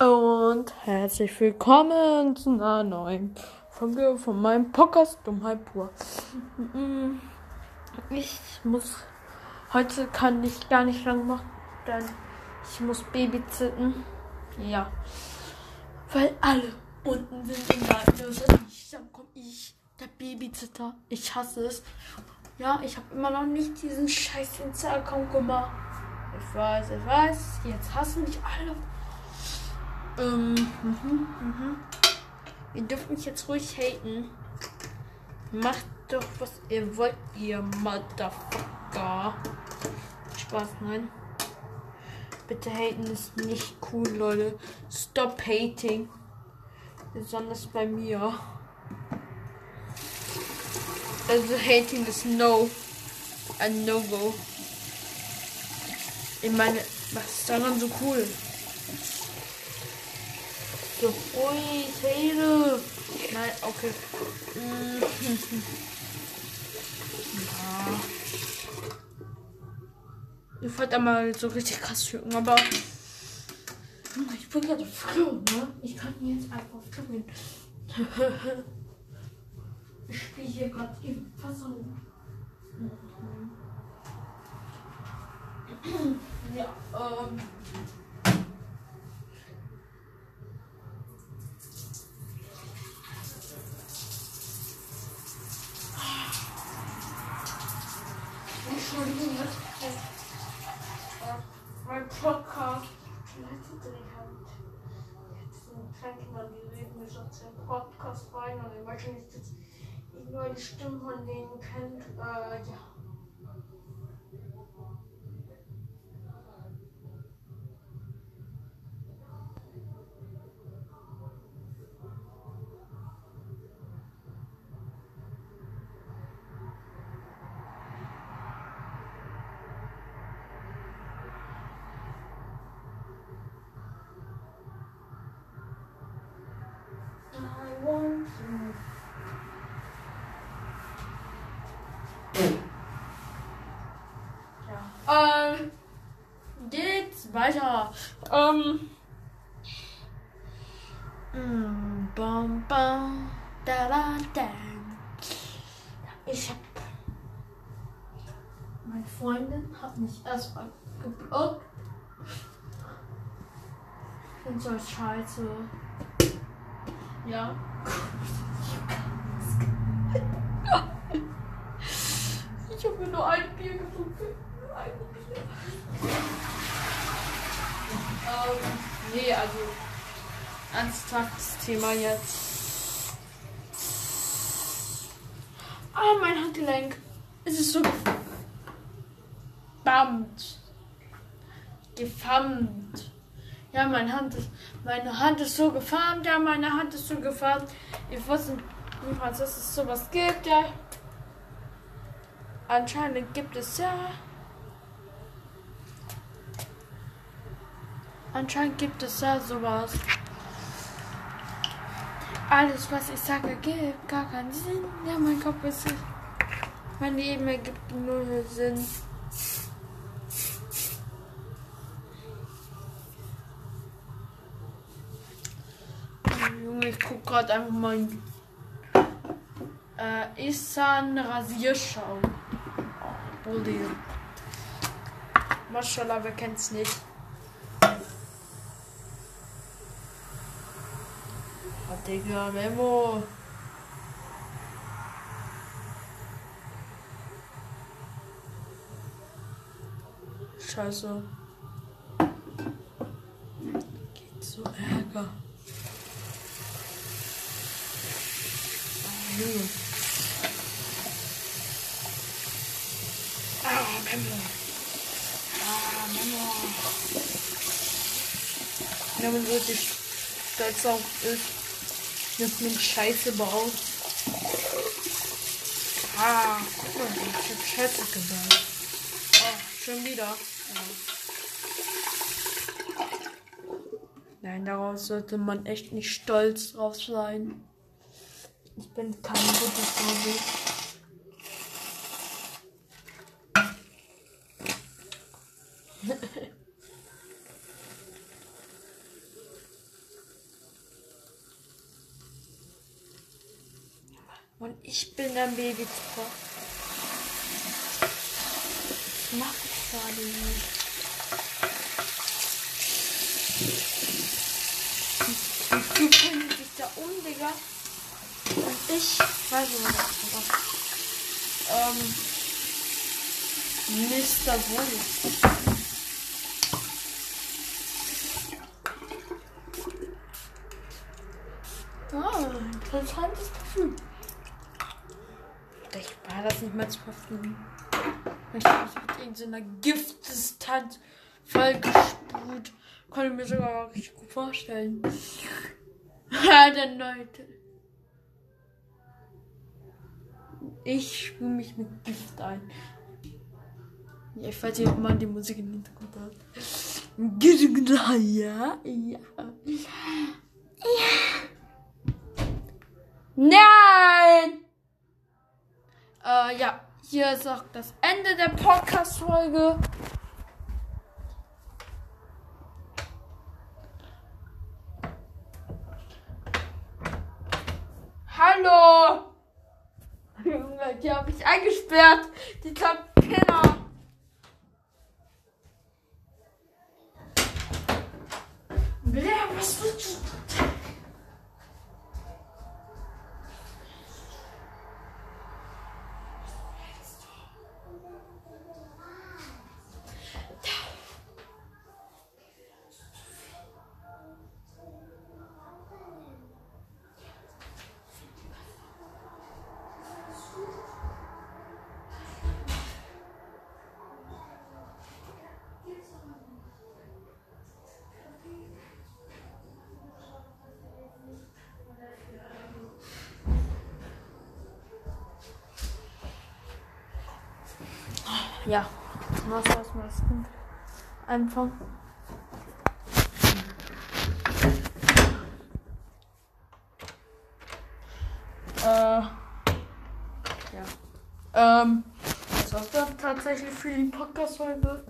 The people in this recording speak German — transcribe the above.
Und herzlich willkommen zu einer neuen Folge von meinem Podcast Dummheit pur. Ich muss heute kann ich gar nicht lang machen, denn ich muss babysitten. Ja. Weil alle unten sind in der Löse. Dann komme ich, der Babysitter. Ich hasse es. Ja, ich habe immer noch nicht diesen scheiß Insta-Account gemacht. Ich weiß, ich weiß. Jetzt hassen mich alle. Ähm. Ihr dürft mich jetzt ruhig haten. Macht doch, was ihr wollt, ihr Motherfucker. Spaß, nein. Bitte haten ist nicht cool, Leute. Stop hating. Besonders bei mir. Also hating ist no. Ein No-Go. Ich meine, was ist daran so cool? Ui, Taylor. Nein, okay. Ja. Ich wollte einmal so richtig krass schücken, aber ich bin gerade froh, ne? Ich kann jetzt einfach tun. ich spiele hier gerade im Fassung. Entschuldigung, mein Podcast. Die haben jetzt einen Krankenmann, reden mich auf den Podcast rein und ich weiß nicht, dass ich nur die Stimme von denen kennt. Äh, ja. Weiter. Ähm. Mm, bam, bam, da, da, da. Ich hab. Meine Freundin hat mich erstmal geblockt. Ich find's so scheiße. Ja. Ich habe mir nur ein Bier getrunken. Ein Bier. Ähm, nee, also ernsthaftes Thema jetzt. Ah, mein Handgelenk. Es ist so gebammt. Gefammt. Ja, meine Hand ist, meine Hand ist so gefarmt. Ja, meine Hand ist so gefarmt. Ich wusste niemals, dass es sowas gibt. Ja, anscheinend gibt es ja. Anscheinend gibt es ja sowas. Alles, was ich sage, gibt gar keinen Sinn. Ja, mein Kopf ist. Mein Leben ergibt null Sinn. Junge, ich guck gerade einfach mal. Äh, Isan Rasierschau. Oh, Bulli. Maschallah, wer kennt's nicht? Digga, Memo. Scheiße. Geht so Ärger. Junge. Ah, Memo. Ah, Memo. Man wirklich stolz auf ist. Nimmt Scheiße baut. Ah, guck mal, ich hab Scheiße gebaut. Oh, schon wieder. Ja. Nein, daraus sollte man echt nicht stolz drauf sein. Ich bin kein guter Vorbild. ich bin ein Babyzipper. Was mach ich gerade nicht? Du bringst dich da um, Digga. Und ich weiß nicht, was ich mache. Ähm. Mr. Wolf. Ah, interessantes War das nicht zu Parfüm. Ich habe mich mit irgendeiner Giftdistanz voll gespült. Konnte mir sogar richtig gut vorstellen. Ja, der Leute. Ich spüle mich mit Gift ein. Ja, ich weiß nicht, ob man die Musik im Hintergrund hört. Ja, ja. Ja. Nein! Äh, ja, hier ist auch das Ende der Podcast-Folge. Hallo! Junge, die habe ich eingesperrt. Die Kapinner. Ja, was erstmal das Kind einfangen. Äh, ja. Ähm, das war's dann tatsächlich für die Podcast-Folge.